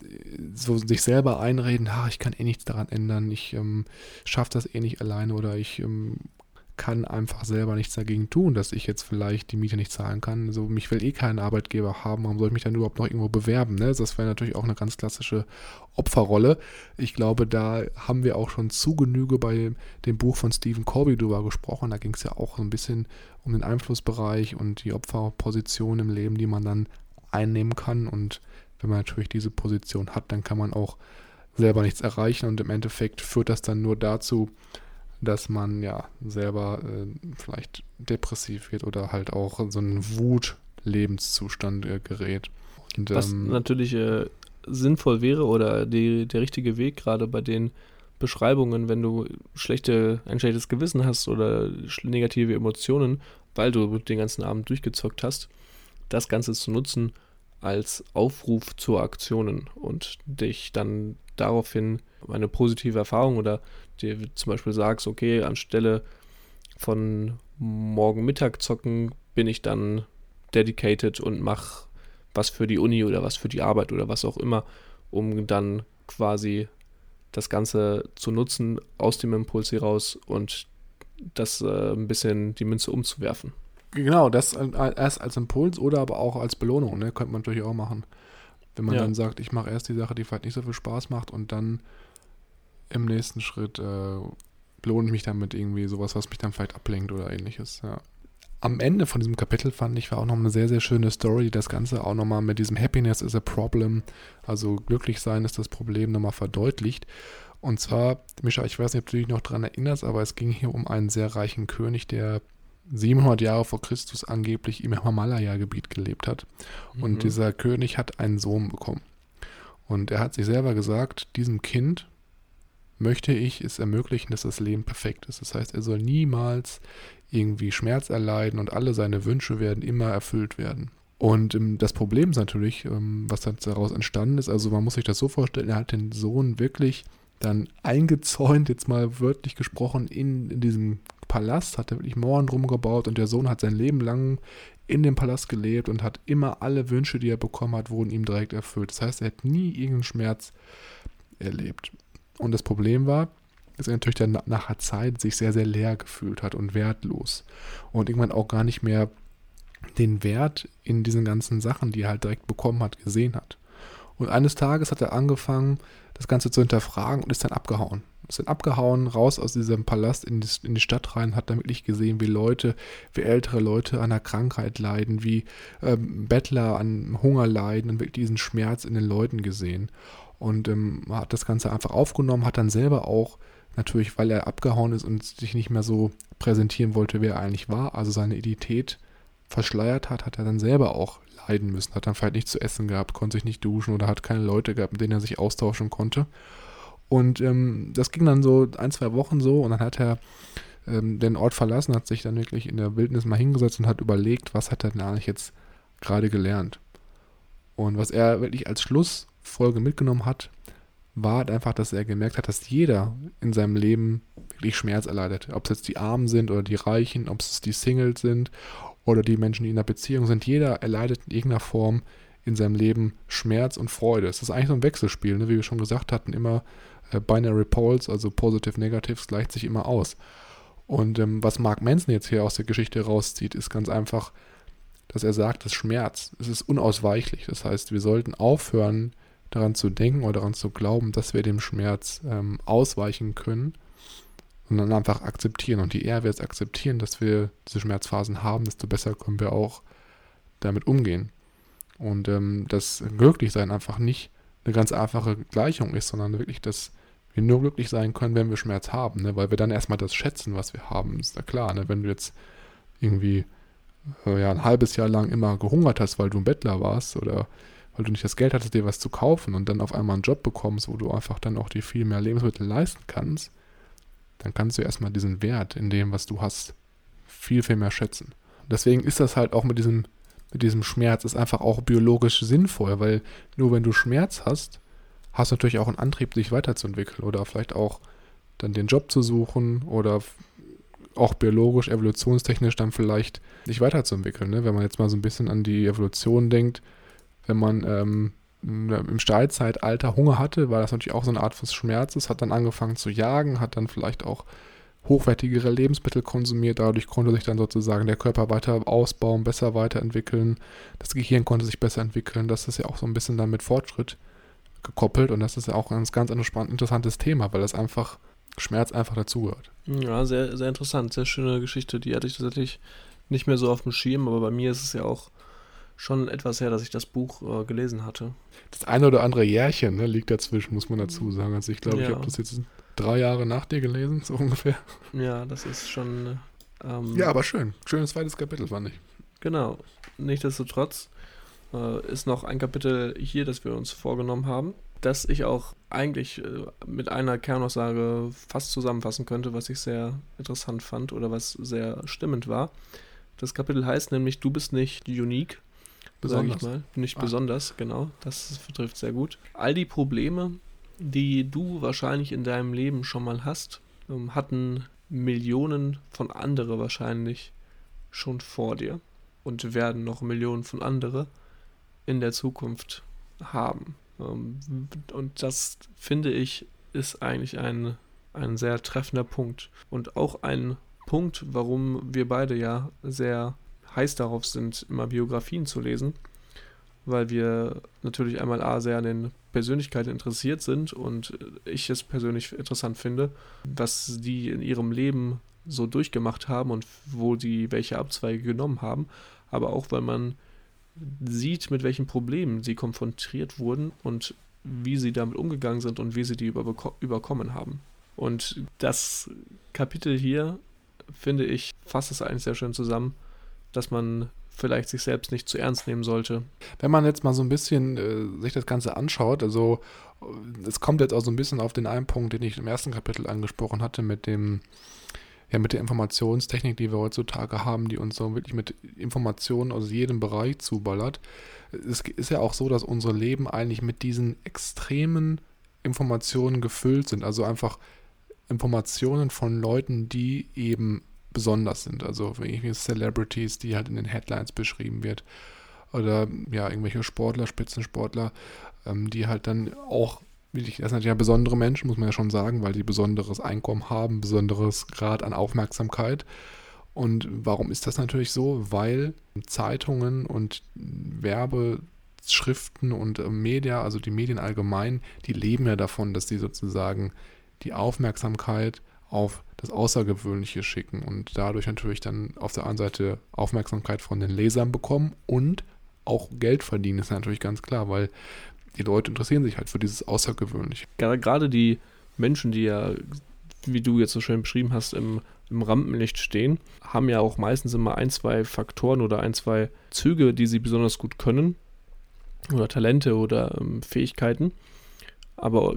so sich selber einreden, ha, ich kann eh nichts daran ändern, ich ähm, schaffe das eh nicht alleine oder ich ähm, kann einfach selber nichts dagegen tun, dass ich jetzt vielleicht die Miete nicht zahlen kann. So, mich will eh kein Arbeitgeber haben, warum soll ich mich dann überhaupt noch irgendwo bewerben? Ne? Das wäre natürlich auch eine ganz klassische Opferrolle. Ich glaube, da haben wir auch schon zu Genüge bei dem Buch von Stephen Corby drüber gesprochen. Da ging es ja auch so ein bisschen um den Einflussbereich und die Opferposition im Leben, die man dann einnehmen kann. Und wenn man natürlich diese Position hat, dann kann man auch selber nichts erreichen und im Endeffekt führt das dann nur dazu, dass man ja selber äh, vielleicht depressiv wird oder halt auch in so einen Wut-Lebenszustand äh, gerät. Und, Was ähm, natürlich äh, sinnvoll wäre oder die, der richtige Weg, gerade bei den Beschreibungen, wenn du schlechte, ein schlechtes Gewissen hast oder negative Emotionen, weil du den ganzen Abend durchgezockt hast, das Ganze zu nutzen als Aufruf zu Aktionen und dich dann daraufhin eine positive Erfahrung oder dir zum Beispiel sagst, okay, anstelle von morgen Mittag zocken, bin ich dann dedicated und mach was für die Uni oder was für die Arbeit oder was auch immer, um dann quasi das Ganze zu nutzen aus dem Impuls heraus und das äh, ein bisschen die Münze umzuwerfen. Genau, das erst als Impuls oder aber auch als Belohnung, ne? Könnte man natürlich auch machen. Wenn man ja. dann sagt, ich mache erst die Sache, die vielleicht nicht so viel Spaß macht und dann im nächsten Schritt äh, belohne ich mich damit irgendwie sowas, was mich dann vielleicht ablenkt oder ähnliches, ja. Am Ende von diesem Kapitel fand ich, war auch noch eine sehr, sehr schöne Story, die das Ganze auch nochmal mit diesem Happiness is a Problem, also glücklich sein ist das Problem, nochmal verdeutlicht. Und zwar, Mischa, ich weiß nicht, ob du dich noch daran erinnerst, aber es ging hier um einen sehr reichen König, der 700 Jahre vor Christus angeblich im Himalaya-Gebiet gelebt hat. Und mhm. dieser König hat einen Sohn bekommen. Und er hat sich selber gesagt, diesem Kind möchte ich es ermöglichen, dass das Leben perfekt ist. Das heißt, er soll niemals irgendwie Schmerz erleiden und alle seine Wünsche werden immer erfüllt werden. Und ähm, das Problem ist natürlich, ähm, was daraus entstanden ist, also man muss sich das so vorstellen, er hat den Sohn wirklich dann eingezäunt, jetzt mal wörtlich gesprochen, in, in diesem Palast, hat er wirklich Mauern drum gebaut und der Sohn hat sein Leben lang in dem Palast gelebt und hat immer alle Wünsche, die er bekommen hat, wurden ihm direkt erfüllt. Das heißt, er hat nie irgendeinen Schmerz erlebt. Und das Problem war, dass er natürlich dann nach der Zeit sich sehr, sehr leer gefühlt hat und wertlos. Und irgendwann auch gar nicht mehr den Wert in diesen ganzen Sachen, die er halt direkt bekommen hat, gesehen hat. Und eines Tages hat er angefangen, das Ganze zu hinterfragen und ist dann abgehauen. Dann abgehauen, raus aus diesem Palast in die, in die Stadt rein, hat dann wirklich gesehen, wie Leute, wie ältere Leute an einer Krankheit leiden, wie ähm, Bettler an Hunger leiden und wirklich diesen Schmerz in den Leuten gesehen und ähm, hat das Ganze einfach aufgenommen, hat dann selber auch natürlich, weil er abgehauen ist und sich nicht mehr so präsentieren wollte, wer er eigentlich war, also seine Identität verschleiert hat, hat er dann selber auch leiden müssen, hat dann vielleicht nichts zu essen gehabt, konnte sich nicht duschen oder hat keine Leute gehabt, mit denen er sich austauschen konnte. Und ähm, das ging dann so ein, zwei Wochen so und dann hat er ähm, den Ort verlassen, hat sich dann wirklich in der Wildnis mal hingesetzt und hat überlegt, was hat er denn eigentlich jetzt gerade gelernt. Und was er wirklich als Schluss Folge mitgenommen hat, war halt einfach, dass er gemerkt hat, dass jeder in seinem Leben wirklich Schmerz erleidet. Ob es jetzt die Armen sind oder die Reichen, ob es die Singles sind oder die Menschen, die in einer Beziehung sind. Jeder erleidet in irgendeiner Form in seinem Leben Schmerz und Freude. Es ist eigentlich so ein Wechselspiel, ne? wie wir schon gesagt hatten, immer Binary Poles, also Positive Negatives, gleicht sich immer aus. Und ähm, was Mark Manson jetzt hier aus der Geschichte rauszieht, ist ganz einfach, dass er sagt, das Schmerz, es ist unausweichlich. Das heißt, wir sollten aufhören, daran zu denken oder daran zu glauben, dass wir dem Schmerz ähm, ausweichen können, sondern einfach akzeptieren. Und je eher wir es akzeptieren, dass wir diese Schmerzphasen haben, desto besser können wir auch damit umgehen. Und ähm, das Glücklichsein einfach nicht eine ganz einfache Gleichung ist, sondern wirklich, dass wir nur glücklich sein können, wenn wir Schmerz haben, ne? weil wir dann erstmal das schätzen, was wir haben. Ist ja klar, ne? wenn du jetzt irgendwie äh, ja, ein halbes Jahr lang immer gehungert hast, weil du ein Bettler warst oder weil du nicht das Geld hattest, dir was zu kaufen und dann auf einmal einen Job bekommst, wo du einfach dann auch dir viel mehr Lebensmittel leisten kannst, dann kannst du erstmal diesen Wert in dem, was du hast, viel, viel mehr schätzen. Deswegen ist das halt auch mit diesem, mit diesem Schmerz, ist einfach auch biologisch sinnvoll, weil nur wenn du Schmerz hast, hast natürlich auch einen Antrieb, dich weiterzuentwickeln oder vielleicht auch dann den Job zu suchen oder auch biologisch, evolutionstechnisch dann vielleicht sich weiterzuentwickeln. Ne? Wenn man jetzt mal so ein bisschen an die Evolution denkt, wenn man ähm, im Stahlzeitalter Hunger hatte, war das natürlich auch so eine Art des Schmerzes, hat dann angefangen zu jagen, hat dann vielleicht auch hochwertigere Lebensmittel konsumiert. Dadurch konnte sich dann sozusagen der Körper weiter ausbauen, besser weiterentwickeln. Das Gehirn konnte sich besser entwickeln. Das ist ja auch so ein bisschen dann mit Fortschritt gekoppelt. Und das ist ja auch ein ganz interessantes Thema, weil das einfach Schmerz einfach dazugehört. Ja, sehr, sehr interessant. Sehr schöne Geschichte. Die hatte ich tatsächlich nicht mehr so auf dem Schirm, aber bei mir ist es ja auch schon etwas her, dass ich das Buch äh, gelesen hatte. Das eine oder andere Jährchen ne, liegt dazwischen, muss man dazu sagen. Also ich glaube, ja. ich habe das jetzt drei Jahre nach dir gelesen, so *laughs* ungefähr. Ja, das ist schon. Ähm, ja, aber schön. Schönes zweites Kapitel, fand ich. Genau. Nichtsdestotrotz äh, ist noch ein Kapitel hier, das wir uns vorgenommen haben, das ich auch eigentlich äh, mit einer Kernaussage fast zusammenfassen könnte, was ich sehr interessant fand oder was sehr stimmend war. Das Kapitel heißt nämlich, du bist nicht unique, sage ich mal. Nicht ah. besonders, genau. Das trifft sehr gut. All die Probleme, die du wahrscheinlich in deinem Leben schon mal hast, ähm, hatten Millionen von anderen wahrscheinlich schon vor dir und werden noch Millionen von anderen in der Zukunft haben. Ähm, und das finde ich ist eigentlich ein, ein sehr treffender Punkt. Und auch ein Punkt, warum wir beide ja sehr heiß darauf sind, immer Biografien zu lesen, weil wir natürlich einmal A sehr an den Persönlichkeiten interessiert sind und ich es persönlich interessant finde, was die in ihrem Leben so durchgemacht haben und wo sie welche Abzweige genommen haben, aber auch weil man sieht, mit welchen Problemen sie konfrontiert wurden und wie sie damit umgegangen sind und wie sie die überkommen haben. Und das Kapitel hier, finde ich, fasst es eigentlich sehr schön zusammen, dass man vielleicht sich selbst nicht zu ernst nehmen sollte. Wenn man jetzt mal so ein bisschen äh, sich das Ganze anschaut, also äh, es kommt jetzt auch so ein bisschen auf den einen Punkt, den ich im ersten Kapitel angesprochen hatte, mit dem ja, mit der Informationstechnik, die wir heutzutage haben, die uns so wirklich mit Informationen aus jedem Bereich zuballert. Es ist ja auch so, dass unsere Leben eigentlich mit diesen extremen Informationen gefüllt sind. Also einfach Informationen von Leuten, die eben besonders sind. Also irgendwelche Celebrities, die halt in den Headlines beschrieben wird. Oder ja, irgendwelche Sportler, Spitzensportler, ähm, die halt dann auch das sind natürlich ja besondere Menschen, muss man ja schon sagen, weil die besonderes Einkommen haben, besonderes Grad an Aufmerksamkeit. Und warum ist das natürlich so? Weil Zeitungen und Werbeschriften und äh, Media, also die Medien allgemein, die leben ja davon, dass sie sozusagen die Aufmerksamkeit auf das Außergewöhnliche schicken und dadurch natürlich dann auf der einen Seite Aufmerksamkeit von den Lesern bekommen und auch Geld verdienen, ist natürlich ganz klar, weil die Leute interessieren sich halt für dieses Außergewöhnliche. Gerade die Menschen, die ja, wie du jetzt so schön beschrieben hast, im, im Rampenlicht stehen, haben ja auch meistens immer ein, zwei Faktoren oder ein, zwei Züge, die sie besonders gut können. Oder Talente oder ähm, Fähigkeiten. Aber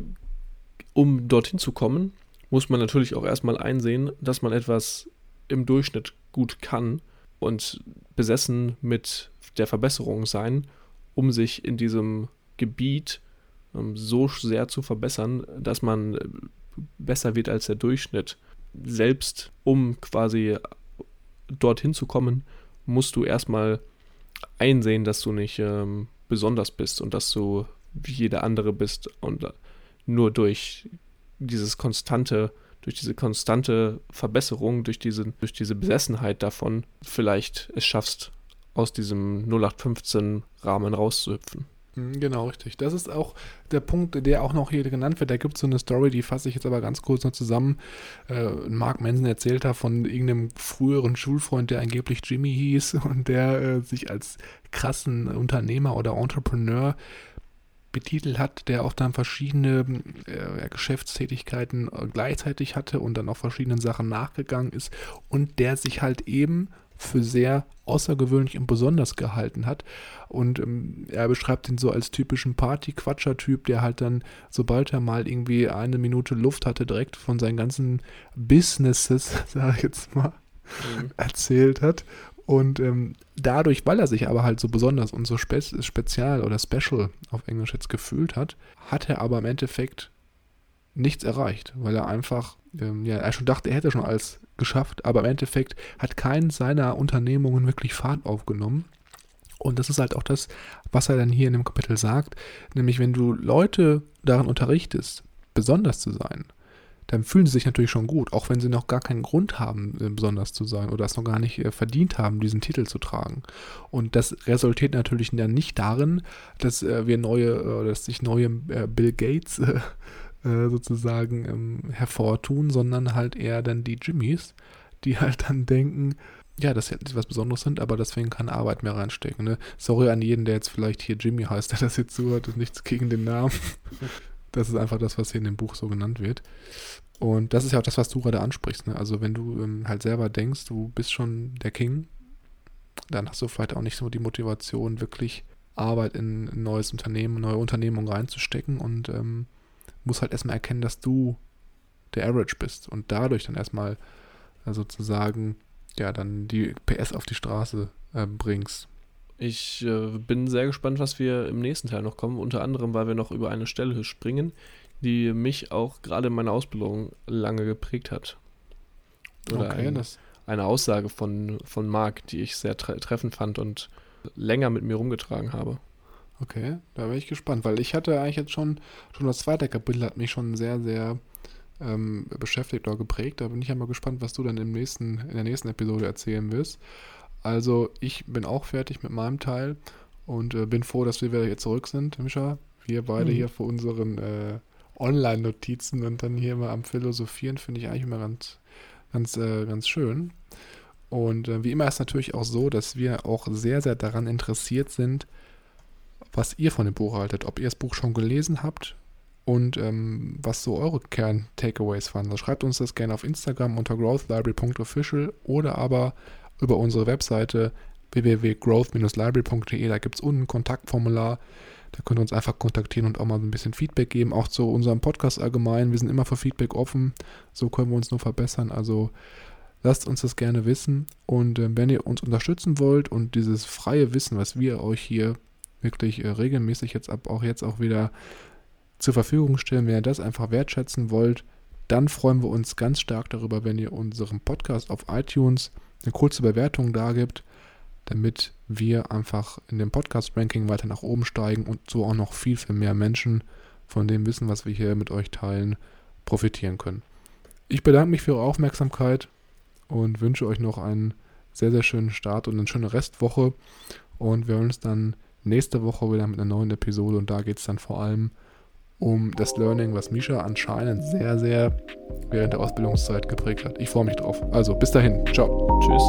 um dorthin zu kommen, muss man natürlich auch erstmal einsehen, dass man etwas im Durchschnitt gut kann und besessen mit der Verbesserung sein, um sich in diesem Gebiet ähm, so sehr zu verbessern, dass man äh, besser wird als der Durchschnitt. Selbst um quasi dorthin zu kommen, musst du erstmal einsehen, dass du nicht ähm, besonders bist und dass du wie jeder andere bist und nur durch dieses konstante, durch diese konstante Verbesserung, durch diese, durch diese Besessenheit davon vielleicht es schaffst, aus diesem 0815 Rahmen rauszuhüpfen. Mhm, genau, richtig. Das ist auch der Punkt, der auch noch hier genannt wird. Da gibt es so eine Story, die fasse ich jetzt aber ganz kurz noch zusammen. Äh, Mark Manson erzählt da von irgendeinem früheren Schulfreund, der angeblich Jimmy hieß *laughs* und der äh, sich als krassen Unternehmer oder Entrepreneur betitelt hat, der auch dann verschiedene äh, Geschäftstätigkeiten äh, gleichzeitig hatte und dann auch verschiedenen Sachen nachgegangen ist und der sich halt eben für sehr außergewöhnlich und besonders gehalten hat. Und ähm, er beschreibt ihn so als typischen Party-Quatscher-Typ, der halt dann, sobald er mal irgendwie eine Minute Luft hatte, direkt von seinen ganzen Businesses, *laughs* sag ich jetzt mal, mhm. erzählt hat. Und ähm, dadurch, weil er sich aber halt so besonders und so spe spezial oder special auf Englisch jetzt gefühlt hat, hat er aber im Endeffekt nichts erreicht, weil er einfach, ähm, ja, er schon dachte, er hätte schon alles geschafft, aber im Endeffekt hat kein seiner Unternehmungen wirklich Fahrt aufgenommen. Und das ist halt auch das, was er dann hier in dem Kapitel sagt, nämlich wenn du Leute daran unterrichtest, besonders zu sein, dann fühlen sie sich natürlich schon gut, auch wenn sie noch gar keinen Grund haben, äh, besonders zu sein oder es noch gar nicht äh, verdient haben, diesen Titel zu tragen. Und das resultiert natürlich dann nicht darin, dass äh, wir neue, dass sich neue Bill Gates sozusagen ähm, hervortun, sondern halt eher dann die Jimmys, die *laughs* halt dann denken, ja, dass sie halt was Besonderes sind, aber deswegen keine Arbeit mehr reinstecken. Ne? Sorry an jeden, der jetzt vielleicht hier Jimmy heißt, *laughs* der das jetzt zuhört und nichts gegen den Namen. *laughs* Das ist einfach das, was hier in dem Buch so genannt wird. Und das ist ja auch das, was du gerade ansprichst. Ne? Also wenn du ähm, halt selber denkst, du bist schon der King, dann hast du vielleicht auch nicht so die Motivation, wirklich Arbeit in ein neues Unternehmen, neue Unternehmung reinzustecken und ähm, musst halt erstmal erkennen, dass du der Average bist und dadurch dann erstmal äh, sozusagen ja dann die PS auf die Straße äh, bringst. Ich äh, bin sehr gespannt, was wir im nächsten Teil noch kommen. Unter anderem, weil wir noch über eine Stelle springen, die mich auch gerade in meiner Ausbildung lange geprägt hat. Oder okay, ein, eine Aussage von, von Marc, die ich sehr tre treffend fand und länger mit mir rumgetragen habe. Okay, da bin ich gespannt, weil ich hatte eigentlich jetzt schon, schon das zweite Kapitel hat mich schon sehr, sehr ähm, beschäftigt oder geprägt. Da bin ich ja mal gespannt, was du dann im nächsten, in der nächsten Episode erzählen wirst. Also ich bin auch fertig mit meinem Teil und äh, bin froh, dass wir wieder hier zurück sind, Mischa. Wir beide mhm. hier vor unseren äh, Online-Notizen und dann hier mal am Philosophieren, finde ich eigentlich immer ganz, ganz, äh, ganz schön. Und äh, wie immer ist natürlich auch so, dass wir auch sehr, sehr daran interessiert sind, was ihr von dem Buch haltet. Ob ihr das Buch schon gelesen habt und ähm, was so eure Kern-Takeaways waren. Also schreibt uns das gerne auf Instagram unter growthlibrary.official oder aber über unsere Webseite www.growth-library.de. Da gibt es unten ein Kontaktformular. Da könnt ihr uns einfach kontaktieren und auch mal ein bisschen Feedback geben. Auch zu unserem Podcast allgemein. Wir sind immer für Feedback offen. So können wir uns nur verbessern. Also lasst uns das gerne wissen. Und äh, wenn ihr uns unterstützen wollt und dieses freie Wissen, was wir euch hier wirklich äh, regelmäßig jetzt ab auch jetzt auch wieder zur Verfügung stellen, wenn ihr das einfach wertschätzen wollt, dann freuen wir uns ganz stark darüber, wenn ihr unserem Podcast auf iTunes eine kurze Bewertung da gibt, damit wir einfach in dem Podcast-Ranking weiter nach oben steigen und so auch noch viel, viel mehr Menschen von dem Wissen, was wir hier mit euch teilen, profitieren können. Ich bedanke mich für eure Aufmerksamkeit und wünsche euch noch einen sehr, sehr schönen Start und eine schöne Restwoche. Und wir hören uns dann nächste Woche wieder mit einer neuen Episode und da geht es dann vor allem um das Learning, was Misha anscheinend sehr, sehr während der Ausbildungszeit geprägt hat. Ich freue mich drauf. Also bis dahin. Ciao. Tschüss.